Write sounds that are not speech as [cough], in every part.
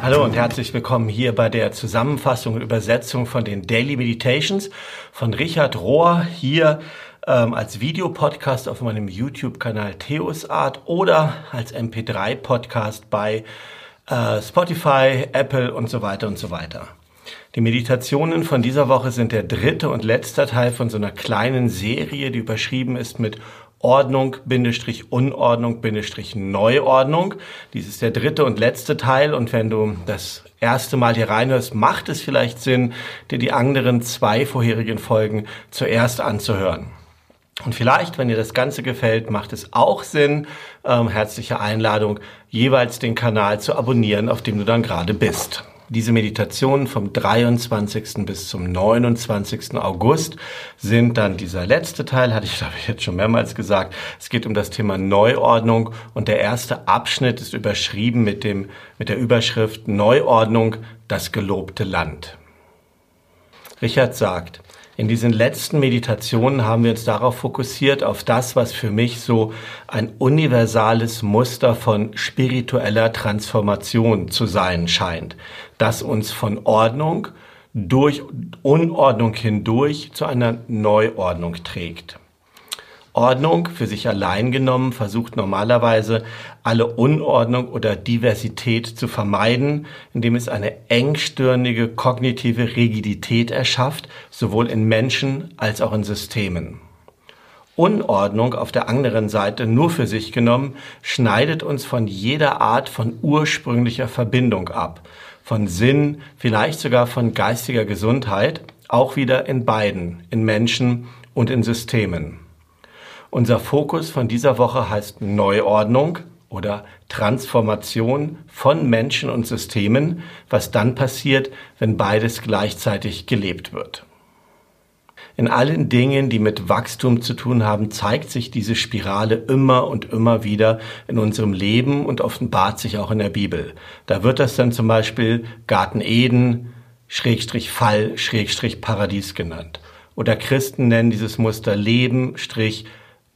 Hallo und herzlich willkommen hier bei der Zusammenfassung und Übersetzung von den Daily Meditations von Richard Rohr hier ähm, als Videopodcast auf meinem YouTube-Kanal Theosart oder als MP3-Podcast bei äh, Spotify, Apple und so weiter und so weiter. Die Meditationen von dieser Woche sind der dritte und letzte Teil von so einer kleinen Serie, die überschrieben ist mit Ordnung, Bindestrich, Unordnung, Bindestrich, Neuordnung. Dies ist der dritte und letzte Teil und wenn du das erste Mal hier reinhörst, macht es vielleicht Sinn, dir die anderen zwei vorherigen Folgen zuerst anzuhören. Und vielleicht, wenn dir das Ganze gefällt, macht es auch Sinn, ähm, herzliche Einladung, jeweils den Kanal zu abonnieren, auf dem du dann gerade bist. Diese Meditationen vom 23. bis zum 29. August sind dann dieser letzte Teil, hatte ich glaube ich jetzt schon mehrmals gesagt. Es geht um das Thema Neuordnung und der erste Abschnitt ist überschrieben mit dem, mit der Überschrift Neuordnung, das gelobte Land. Richard sagt, in diesen letzten Meditationen haben wir uns darauf fokussiert, auf das, was für mich so ein universales Muster von spiritueller Transformation zu sein scheint, das uns von Ordnung durch Unordnung hindurch zu einer Neuordnung trägt. Ordnung für sich allein genommen versucht normalerweise alle Unordnung oder Diversität zu vermeiden, indem es eine engstirnige kognitive Rigidität erschafft, sowohl in Menschen als auch in Systemen. Unordnung auf der anderen Seite nur für sich genommen schneidet uns von jeder Art von ursprünglicher Verbindung ab, von Sinn, vielleicht sogar von geistiger Gesundheit, auch wieder in beiden, in Menschen und in Systemen. Unser Fokus von dieser Woche heißt Neuordnung oder Transformation von Menschen und Systemen, was dann passiert, wenn beides gleichzeitig gelebt wird. In allen Dingen, die mit Wachstum zu tun haben, zeigt sich diese Spirale immer und immer wieder in unserem Leben und offenbart sich auch in der Bibel. Da wird das dann zum Beispiel Garten Eden, Schrägstrich Fall, Schrägstrich Paradies genannt. Oder Christen nennen dieses Muster Leben, Strich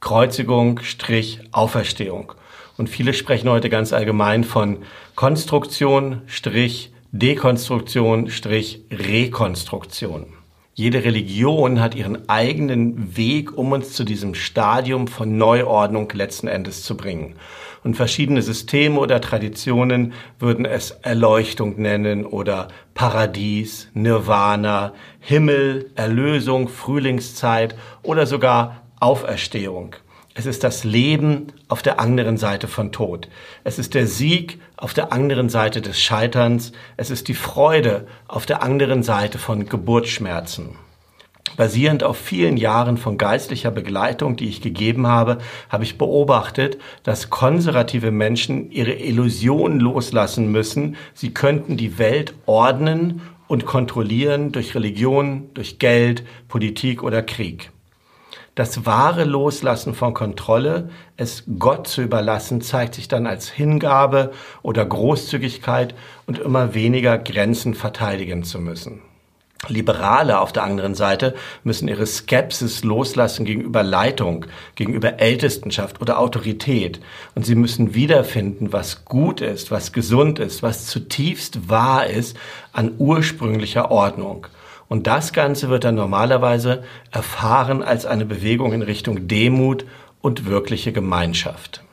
Kreuzigung, Strich, Auferstehung. Und viele sprechen heute ganz allgemein von Konstruktion, Strich, Dekonstruktion, Strich, Rekonstruktion. Jede Religion hat ihren eigenen Weg, um uns zu diesem Stadium von Neuordnung letzten Endes zu bringen. Und verschiedene Systeme oder Traditionen würden es Erleuchtung nennen oder Paradies, Nirvana, Himmel, Erlösung, Frühlingszeit oder sogar Auferstehung. Es ist das Leben auf der anderen Seite von Tod. Es ist der Sieg auf der anderen Seite des Scheiterns. Es ist die Freude auf der anderen Seite von Geburtsschmerzen. Basierend auf vielen Jahren von geistlicher Begleitung, die ich gegeben habe, habe ich beobachtet, dass konservative Menschen ihre Illusionen loslassen müssen, sie könnten die Welt ordnen und kontrollieren durch Religion, durch Geld, Politik oder Krieg. Das wahre Loslassen von Kontrolle, es Gott zu überlassen, zeigt sich dann als Hingabe oder Großzügigkeit und immer weniger Grenzen verteidigen zu müssen. Liberale auf der anderen Seite müssen ihre Skepsis loslassen gegenüber Leitung, gegenüber Ältestenschaft oder Autorität. Und sie müssen wiederfinden, was gut ist, was gesund ist, was zutiefst wahr ist an ursprünglicher Ordnung. Und das Ganze wird dann normalerweise erfahren als eine Bewegung in Richtung Demut und wirkliche Gemeinschaft.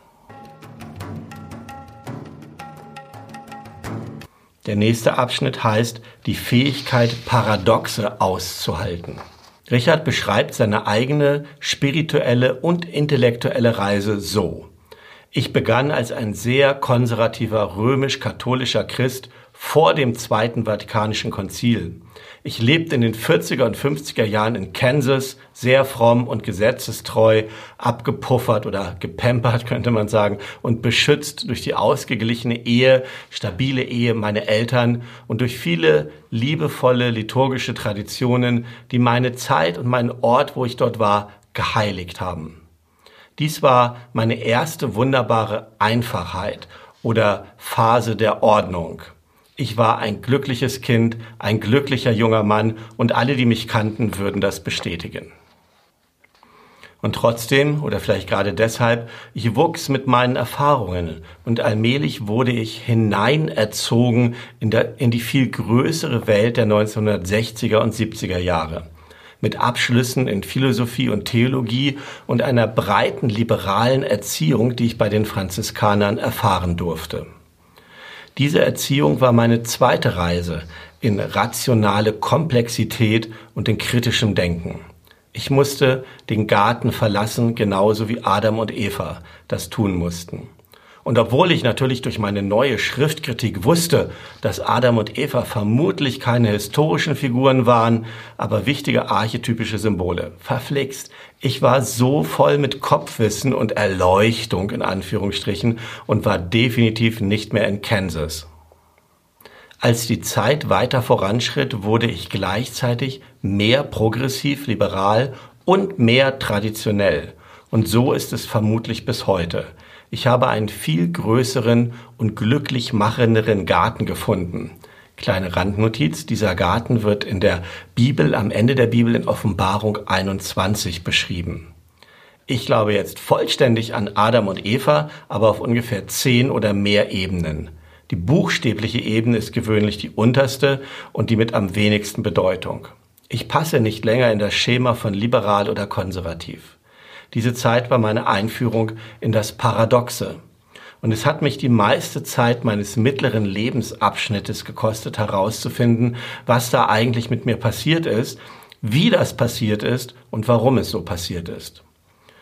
Der nächste Abschnitt heißt die Fähigkeit, Paradoxe auszuhalten. Richard beschreibt seine eigene spirituelle und intellektuelle Reise so. Ich begann als ein sehr konservativer römisch-katholischer Christ vor dem Zweiten Vatikanischen Konzil. Ich lebte in den 40er und 50er Jahren in Kansas, sehr fromm und gesetzestreu, abgepuffert oder gepampert, [laughs] könnte man sagen, und beschützt durch die ausgeglichene Ehe, stabile Ehe meiner Eltern und durch viele liebevolle liturgische Traditionen, die meine Zeit und meinen Ort, wo ich dort war, geheiligt haben. Dies war meine erste wunderbare Einfachheit oder Phase der Ordnung. Ich war ein glückliches Kind, ein glücklicher junger Mann und alle, die mich kannten, würden das bestätigen. Und trotzdem, oder vielleicht gerade deshalb, ich wuchs mit meinen Erfahrungen und allmählich wurde ich hineinerzogen in, der, in die viel größere Welt der 1960er und 70er Jahre. Mit Abschlüssen in Philosophie und Theologie und einer breiten liberalen Erziehung, die ich bei den Franziskanern erfahren durfte. Diese Erziehung war meine zweite Reise in rationale Komplexität und in kritischem Denken. Ich musste den Garten verlassen, genauso wie Adam und Eva das tun mussten. Und obwohl ich natürlich durch meine neue Schriftkritik wusste, dass Adam und Eva vermutlich keine historischen Figuren waren, aber wichtige archetypische Symbole. Verflixt. Ich war so voll mit Kopfwissen und Erleuchtung in Anführungsstrichen und war definitiv nicht mehr in Kansas. Als die Zeit weiter voranschritt, wurde ich gleichzeitig mehr progressiv liberal und mehr traditionell. Und so ist es vermutlich bis heute. Ich habe einen viel größeren und glücklich machenderen Garten gefunden. Kleine Randnotiz, dieser Garten wird in der Bibel, am Ende der Bibel in Offenbarung 21 beschrieben. Ich glaube jetzt vollständig an Adam und Eva, aber auf ungefähr zehn oder mehr Ebenen. Die buchstäbliche Ebene ist gewöhnlich die unterste und die mit am wenigsten Bedeutung. Ich passe nicht länger in das Schema von liberal oder konservativ. Diese Zeit war meine Einführung in das Paradoxe. Und es hat mich die meiste Zeit meines mittleren Lebensabschnittes gekostet, herauszufinden, was da eigentlich mit mir passiert ist, wie das passiert ist und warum es so passiert ist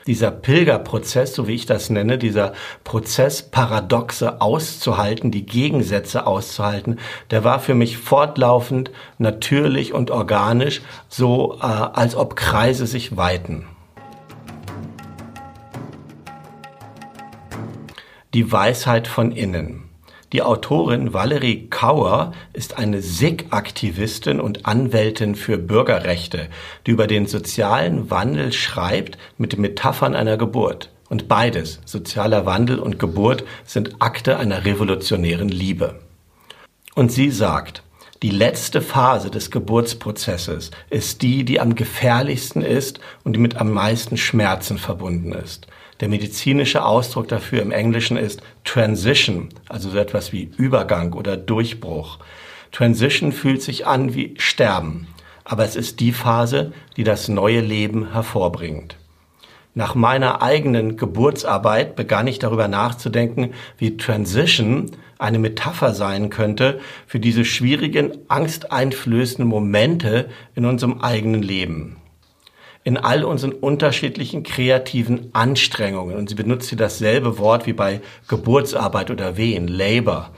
dieser Pilgerprozess, so wie ich das nenne, dieser Prozess Paradoxe auszuhalten, die Gegensätze auszuhalten, der war für mich fortlaufend, natürlich und organisch, so äh, als ob Kreise sich weiten. Die Weisheit von innen. Die Autorin Valerie Kauer ist eine SIG-Aktivistin und Anwältin für Bürgerrechte, die über den sozialen Wandel schreibt mit Metaphern einer Geburt. Und beides, sozialer Wandel und Geburt, sind Akte einer revolutionären Liebe. Und sie sagt, die letzte Phase des Geburtsprozesses ist die, die am gefährlichsten ist und die mit am meisten Schmerzen verbunden ist. Der medizinische Ausdruck dafür im Englischen ist Transition, also so etwas wie Übergang oder Durchbruch. Transition fühlt sich an wie Sterben, aber es ist die Phase, die das neue Leben hervorbringt. Nach meiner eigenen Geburtsarbeit begann ich darüber nachzudenken, wie Transition eine Metapher sein könnte für diese schwierigen, angsteinflößenden Momente in unserem eigenen Leben in all unseren unterschiedlichen kreativen Anstrengungen. Und sie benutzt hier dasselbe Wort wie bei Geburtsarbeit oder Wehen, Labor.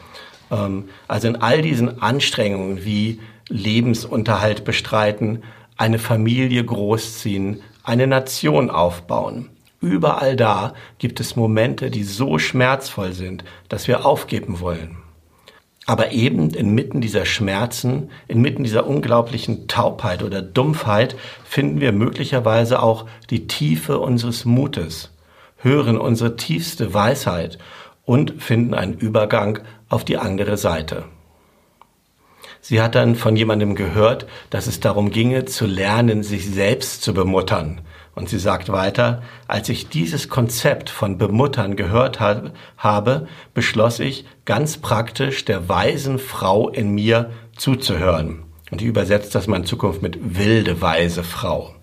Ähm, also in all diesen Anstrengungen wie Lebensunterhalt bestreiten, eine Familie großziehen, eine Nation aufbauen. Überall da gibt es Momente, die so schmerzvoll sind, dass wir aufgeben wollen. Aber eben inmitten dieser Schmerzen, inmitten dieser unglaublichen Taubheit oder Dumpfheit finden wir möglicherweise auch die Tiefe unseres Mutes, hören unsere tiefste Weisheit und finden einen Übergang auf die andere Seite. Sie hat dann von jemandem gehört, dass es darum ginge, zu lernen, sich selbst zu bemuttern, und sie sagt weiter, als ich dieses Konzept von Bemuttern gehört habe, beschloss ich ganz praktisch der weisen Frau in mir zuzuhören. Und die übersetzt das mal in Zukunft mit wilde, weise Frau.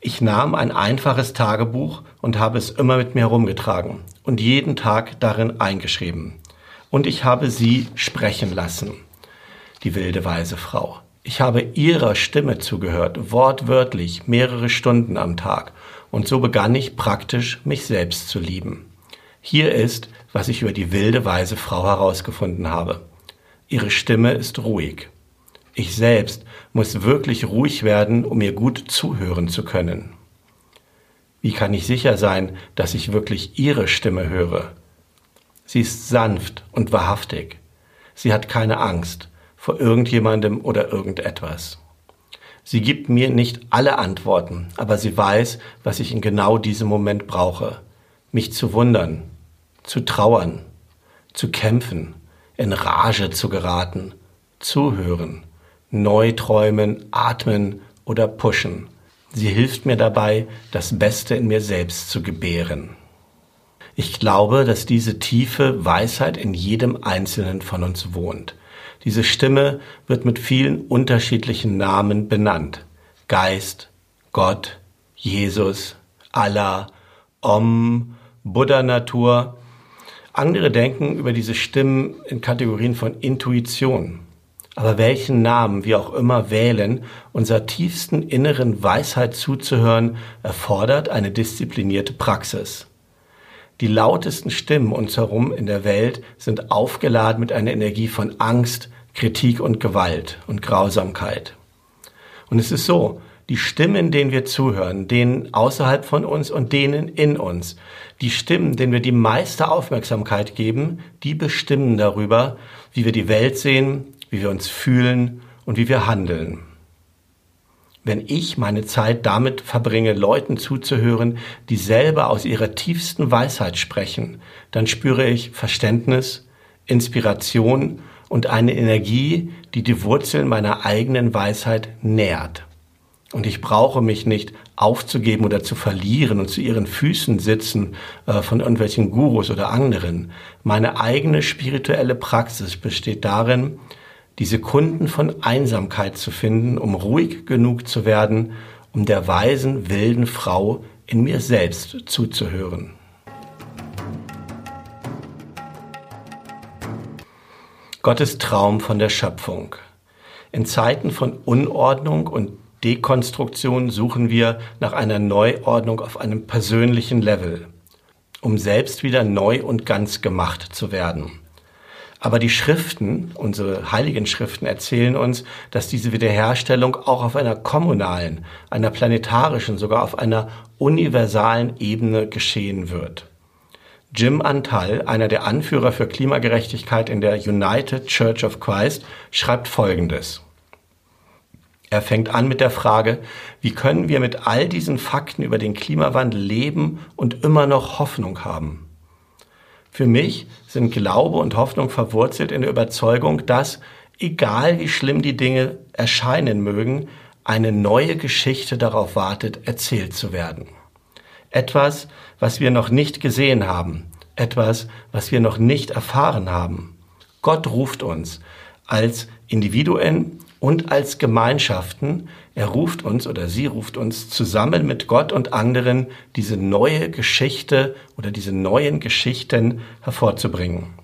Ich nahm ein einfaches Tagebuch und habe es immer mit mir herumgetragen und jeden Tag darin eingeschrieben. Und ich habe sie sprechen lassen, die wilde, weise Frau. Ich habe ihrer Stimme zugehört, wortwörtlich, mehrere Stunden am Tag. Und so begann ich praktisch, mich selbst zu lieben. Hier ist, was ich über die wilde, weise Frau herausgefunden habe. Ihre Stimme ist ruhig. Ich selbst muss wirklich ruhig werden, um ihr gut zuhören zu können. Wie kann ich sicher sein, dass ich wirklich ihre Stimme höre? Sie ist sanft und wahrhaftig. Sie hat keine Angst vor irgendjemandem oder irgendetwas. Sie gibt mir nicht alle Antworten, aber sie weiß, was ich in genau diesem Moment brauche. Mich zu wundern, zu trauern, zu kämpfen, in Rage zu geraten, zuhören, neu träumen, atmen oder pushen. Sie hilft mir dabei, das Beste in mir selbst zu gebären. Ich glaube, dass diese tiefe Weisheit in jedem Einzelnen von uns wohnt. Diese Stimme wird mit vielen unterschiedlichen Namen benannt. Geist, Gott, Jesus, Allah, Om, Buddha-Natur. Andere denken über diese Stimmen in Kategorien von Intuition. Aber welchen Namen wir auch immer wählen, unserer tiefsten inneren Weisheit zuzuhören, erfordert eine disziplinierte Praxis. Die lautesten Stimmen uns herum in der Welt sind aufgeladen mit einer Energie von Angst, Kritik und Gewalt und Grausamkeit. Und es ist so, die Stimmen, denen wir zuhören, denen außerhalb von uns und denen in uns, die Stimmen, denen wir die meiste Aufmerksamkeit geben, die bestimmen darüber, wie wir die Welt sehen, wie wir uns fühlen und wie wir handeln. Wenn ich meine Zeit damit verbringe, Leuten zuzuhören, die selber aus ihrer tiefsten Weisheit sprechen, dann spüre ich Verständnis, Inspiration und eine Energie, die die Wurzeln meiner eigenen Weisheit nährt. Und ich brauche mich nicht aufzugeben oder zu verlieren und zu ihren Füßen sitzen äh, von irgendwelchen Gurus oder anderen. Meine eigene spirituelle Praxis besteht darin, die Sekunden von Einsamkeit zu finden, um ruhig genug zu werden, um der weisen, wilden Frau in mir selbst zuzuhören. Gottes Traum von der Schöpfung. In Zeiten von Unordnung und Dekonstruktion suchen wir nach einer Neuordnung auf einem persönlichen Level, um selbst wieder neu und ganz gemacht zu werden. Aber die Schriften, unsere heiligen Schriften erzählen uns, dass diese Wiederherstellung auch auf einer kommunalen, einer planetarischen, sogar auf einer universalen Ebene geschehen wird. Jim Antal, einer der Anführer für Klimagerechtigkeit in der United Church of Christ, schreibt Folgendes. Er fängt an mit der Frage, wie können wir mit all diesen Fakten über den Klimawandel leben und immer noch Hoffnung haben? Für mich sind Glaube und Hoffnung verwurzelt in der Überzeugung, dass, egal wie schlimm die Dinge erscheinen mögen, eine neue Geschichte darauf wartet, erzählt zu werden. Etwas, was wir noch nicht gesehen haben, etwas, was wir noch nicht erfahren haben. Gott ruft uns als Individuen und als Gemeinschaften er ruft uns oder sie ruft uns zusammen mit Gott und anderen diese neue Geschichte oder diese neuen Geschichten hervorzubringen.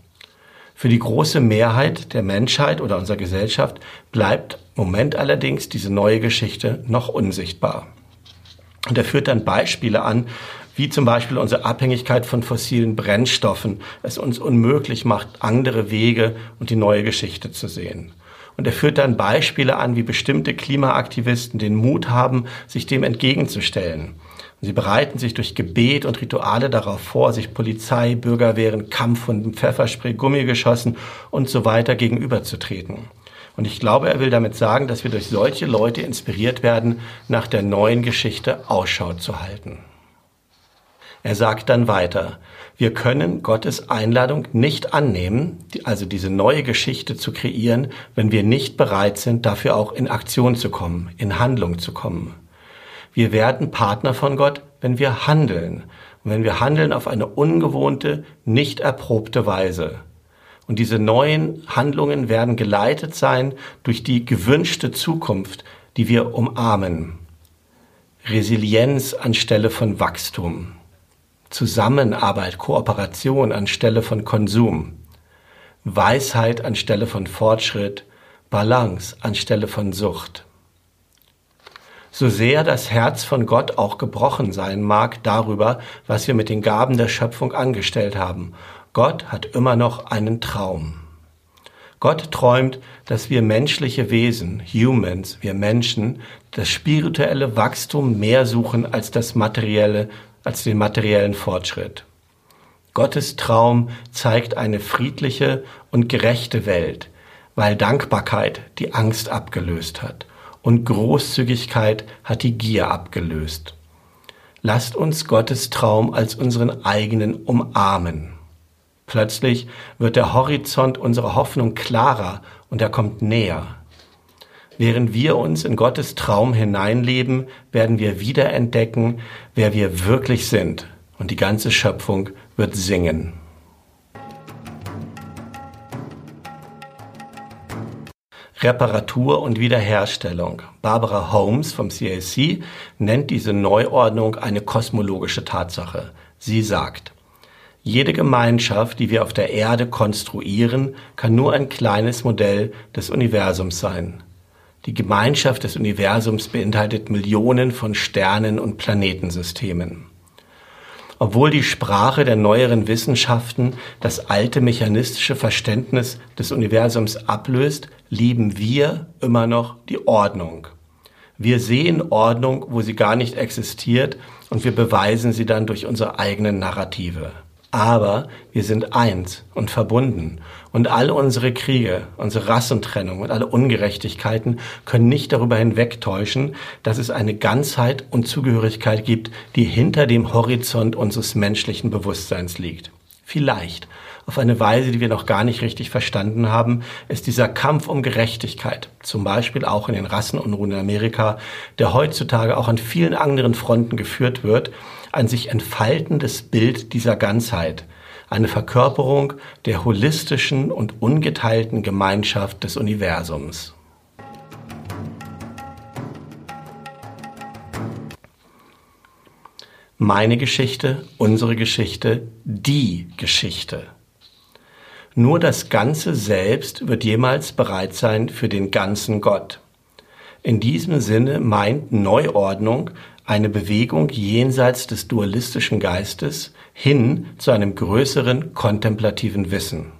Für die große Mehrheit der Menschheit oder unserer Gesellschaft bleibt im Moment allerdings diese neue Geschichte noch unsichtbar. Und er führt dann Beispiele an, wie zum Beispiel unsere Abhängigkeit von fossilen Brennstoffen es uns unmöglich macht, andere Wege und die neue Geschichte zu sehen. Und er führt dann Beispiele an, wie bestimmte Klimaaktivisten den Mut haben, sich dem entgegenzustellen. Sie bereiten sich durch Gebet und Rituale darauf vor, sich Polizei, Bürgerwehren, Kampfhunden, Pfefferspray, Gummigeschossen und so weiter gegenüberzutreten. Und ich glaube, er will damit sagen, dass wir durch solche Leute inspiriert werden, nach der neuen Geschichte Ausschau zu halten. Er sagt dann weiter, wir können Gottes Einladung nicht annehmen, also diese neue Geschichte zu kreieren, wenn wir nicht bereit sind, dafür auch in Aktion zu kommen, in Handlung zu kommen. Wir werden Partner von Gott, wenn wir handeln. Und wenn wir handeln auf eine ungewohnte, nicht erprobte Weise. Und diese neuen Handlungen werden geleitet sein durch die gewünschte Zukunft, die wir umarmen. Resilienz anstelle von Wachstum. Zusammenarbeit, Kooperation anstelle von Konsum, Weisheit anstelle von Fortschritt, Balance anstelle von Sucht. So sehr das Herz von Gott auch gebrochen sein mag darüber, was wir mit den Gaben der Schöpfung angestellt haben, Gott hat immer noch einen Traum. Gott träumt, dass wir menschliche Wesen, Humans, wir Menschen, das spirituelle Wachstum mehr suchen als das materielle als den materiellen Fortschritt. Gottes Traum zeigt eine friedliche und gerechte Welt, weil Dankbarkeit die Angst abgelöst hat und Großzügigkeit hat die Gier abgelöst. Lasst uns Gottes Traum als unseren eigenen umarmen. Plötzlich wird der Horizont unserer Hoffnung klarer und er kommt näher. Während wir uns in Gottes Traum hineinleben, werden wir wiederentdecken, wer wir wirklich sind. Und die ganze Schöpfung wird singen. Reparatur und Wiederherstellung. Barbara Holmes vom CAC nennt diese Neuordnung eine kosmologische Tatsache. Sie sagt, jede Gemeinschaft, die wir auf der Erde konstruieren, kann nur ein kleines Modell des Universums sein. Die Gemeinschaft des Universums beinhaltet Millionen von Sternen und Planetensystemen. Obwohl die Sprache der neueren Wissenschaften das alte mechanistische Verständnis des Universums ablöst, lieben wir immer noch die Ordnung. Wir sehen Ordnung, wo sie gar nicht existiert, und wir beweisen sie dann durch unsere eigenen Narrative. Aber wir sind eins und verbunden. Und alle unsere Kriege, unsere Rassentrennung und alle Ungerechtigkeiten können nicht darüber hinwegtäuschen, dass es eine Ganzheit und Zugehörigkeit gibt, die hinter dem Horizont unseres menschlichen Bewusstseins liegt. Vielleicht, auf eine Weise, die wir noch gar nicht richtig verstanden haben, ist dieser Kampf um Gerechtigkeit, zum Beispiel auch in den Rassenunruhen in Amerika, der heutzutage auch an vielen anderen Fronten geführt wird, ein sich entfaltendes Bild dieser Ganzheit, eine Verkörperung der holistischen und ungeteilten Gemeinschaft des Universums. Meine Geschichte, unsere Geschichte, die Geschichte. Nur das ganze Selbst wird jemals bereit sein für den ganzen Gott. In diesem Sinne meint Neuordnung eine Bewegung jenseits des dualistischen Geistes hin zu einem größeren kontemplativen Wissen.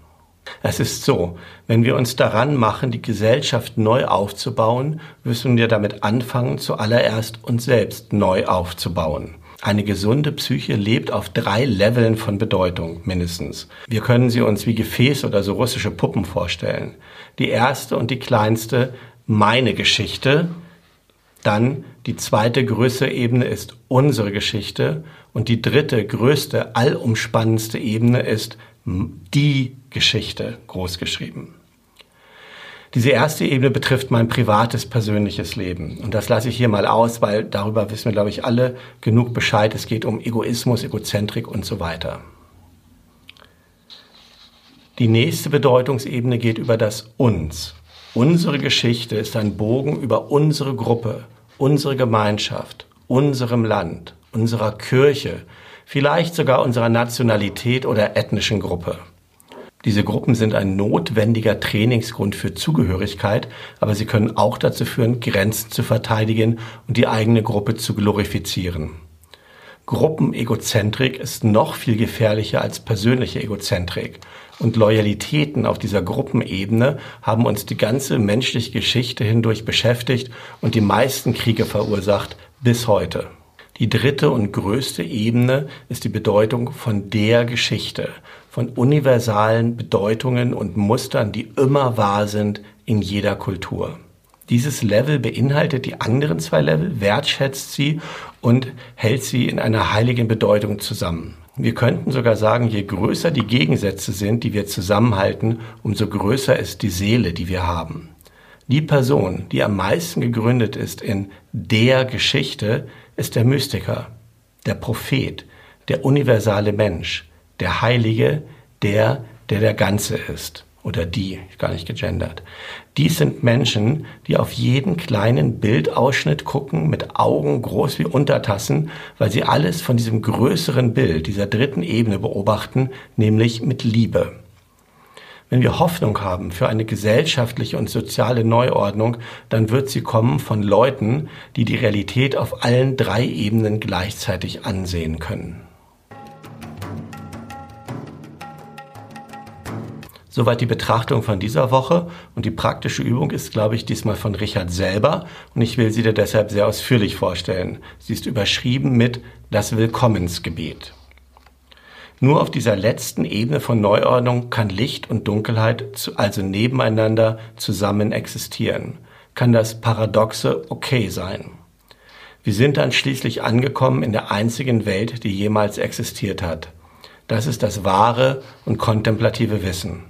Es ist so, wenn wir uns daran machen, die Gesellschaft neu aufzubauen, müssen wir damit anfangen, zuallererst uns selbst neu aufzubauen. Eine gesunde Psyche lebt auf drei Leveln von Bedeutung mindestens. Wir können sie uns wie Gefäße oder so russische Puppen vorstellen. Die erste und die kleinste, meine Geschichte, dann die zweite größere Ebene ist unsere Geschichte und die dritte größte, allumspannendste Ebene ist die Geschichte großgeschrieben. Diese erste Ebene betrifft mein privates, persönliches Leben. Und das lasse ich hier mal aus, weil darüber wissen wir, glaube ich, alle genug Bescheid. Es geht um Egoismus, Egozentrik und so weiter. Die nächste Bedeutungsebene geht über das Uns. Unsere Geschichte ist ein Bogen über unsere Gruppe, unsere Gemeinschaft, unserem Land, unserer Kirche, vielleicht sogar unserer Nationalität oder ethnischen Gruppe. Diese Gruppen sind ein notwendiger Trainingsgrund für Zugehörigkeit, aber sie können auch dazu führen, Grenzen zu verteidigen und die eigene Gruppe zu glorifizieren. Gruppenegozentrik ist noch viel gefährlicher als persönliche Egozentrik. Und Loyalitäten auf dieser Gruppenebene haben uns die ganze menschliche Geschichte hindurch beschäftigt und die meisten Kriege verursacht bis heute. Die dritte und größte Ebene ist die Bedeutung von der Geschichte, von universalen Bedeutungen und Mustern, die immer wahr sind in jeder Kultur. Dieses Level beinhaltet die anderen zwei Level, wertschätzt sie und hält sie in einer heiligen Bedeutung zusammen. Wir könnten sogar sagen, je größer die Gegensätze sind, die wir zusammenhalten, umso größer ist die Seele, die wir haben. Die Person, die am meisten gegründet ist in der Geschichte, ist der Mystiker, der Prophet, der universale Mensch, der Heilige, der, der der Ganze ist oder die, gar nicht gegendert. Dies sind Menschen, die auf jeden kleinen Bildausschnitt gucken mit Augen groß wie Untertassen, weil sie alles von diesem größeren Bild, dieser dritten Ebene beobachten, nämlich mit Liebe. Wenn wir Hoffnung haben für eine gesellschaftliche und soziale Neuordnung, dann wird sie kommen von Leuten, die die Realität auf allen drei Ebenen gleichzeitig ansehen können. Soweit die Betrachtung von dieser Woche und die praktische Übung ist, glaube ich, diesmal von Richard selber und ich will sie dir deshalb sehr ausführlich vorstellen. Sie ist überschrieben mit das Willkommensgebet. Nur auf dieser letzten Ebene von Neuordnung kann Licht und Dunkelheit also nebeneinander zusammen existieren. Kann das Paradoxe okay sein. Wir sind dann schließlich angekommen in der einzigen Welt, die jemals existiert hat. Das ist das wahre und kontemplative Wissen.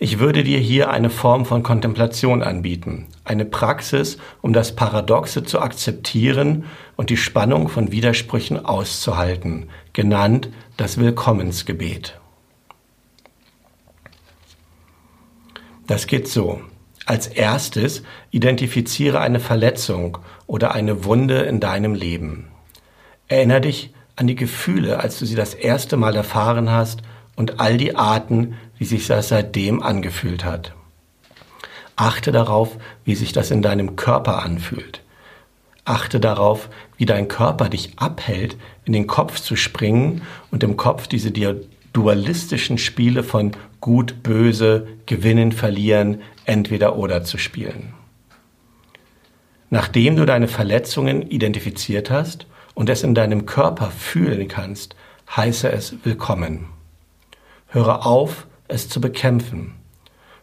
Ich würde dir hier eine Form von Kontemplation anbieten, eine Praxis, um das Paradoxe zu akzeptieren und die Spannung von Widersprüchen auszuhalten, genannt das Willkommensgebet. Das geht so. Als erstes identifiziere eine Verletzung oder eine Wunde in deinem Leben. Erinnere dich an die Gefühle, als du sie das erste Mal erfahren hast und all die Arten, wie sich das seitdem angefühlt hat. Achte darauf, wie sich das in deinem Körper anfühlt. Achte darauf, wie dein Körper dich abhält, in den Kopf zu springen und im Kopf diese dualistischen Spiele von gut, böse, gewinnen, verlieren, entweder oder zu spielen. Nachdem du deine Verletzungen identifiziert hast und es in deinem Körper fühlen kannst, heiße es willkommen. Höre auf, es zu bekämpfen.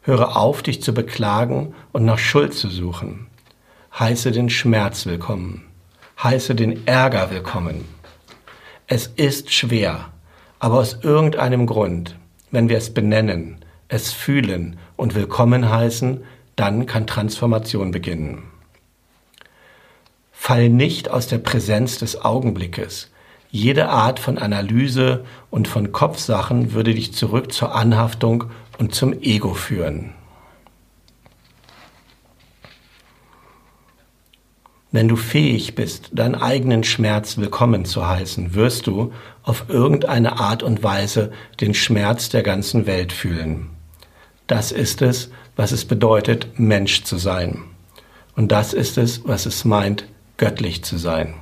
Höre auf, dich zu beklagen und nach Schuld zu suchen. Heiße den Schmerz willkommen. Heiße den Ärger willkommen. Es ist schwer, aber aus irgendeinem Grund, wenn wir es benennen, es fühlen und willkommen heißen, dann kann Transformation beginnen. Fall nicht aus der Präsenz des Augenblickes, jede Art von Analyse und von Kopfsachen würde dich zurück zur Anhaftung und zum Ego führen. Wenn du fähig bist, deinen eigenen Schmerz willkommen zu heißen, wirst du auf irgendeine Art und Weise den Schmerz der ganzen Welt fühlen. Das ist es, was es bedeutet, Mensch zu sein. Und das ist es, was es meint, göttlich zu sein.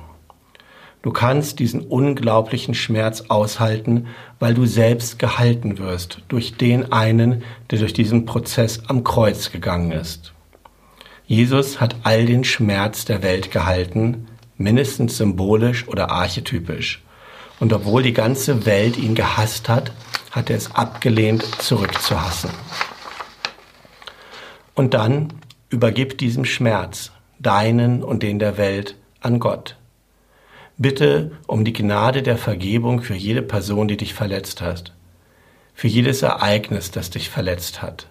Du kannst diesen unglaublichen Schmerz aushalten, weil du selbst gehalten wirst durch den einen, der durch diesen Prozess am Kreuz gegangen ist. Jesus hat all den Schmerz der Welt gehalten, mindestens symbolisch oder archetypisch. Und obwohl die ganze Welt ihn gehasst hat, hat er es abgelehnt, zurückzuhassen. Und dann übergib diesem Schmerz, deinen und den der Welt, an Gott. Bitte um die Gnade der Vergebung für jede Person, die dich verletzt hat, für jedes Ereignis, das dich verletzt hat,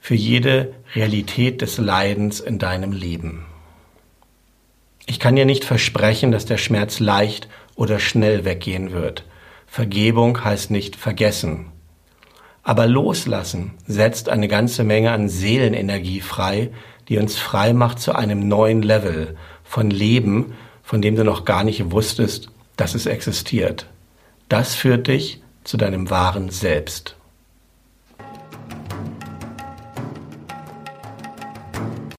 für jede Realität des Leidens in deinem Leben. Ich kann dir nicht versprechen, dass der Schmerz leicht oder schnell weggehen wird. Vergebung heißt nicht vergessen. Aber loslassen setzt eine ganze Menge an Seelenenergie frei, die uns frei macht zu einem neuen Level von Leben, von dem du noch gar nicht wusstest, dass es existiert. Das führt dich zu deinem wahren Selbst.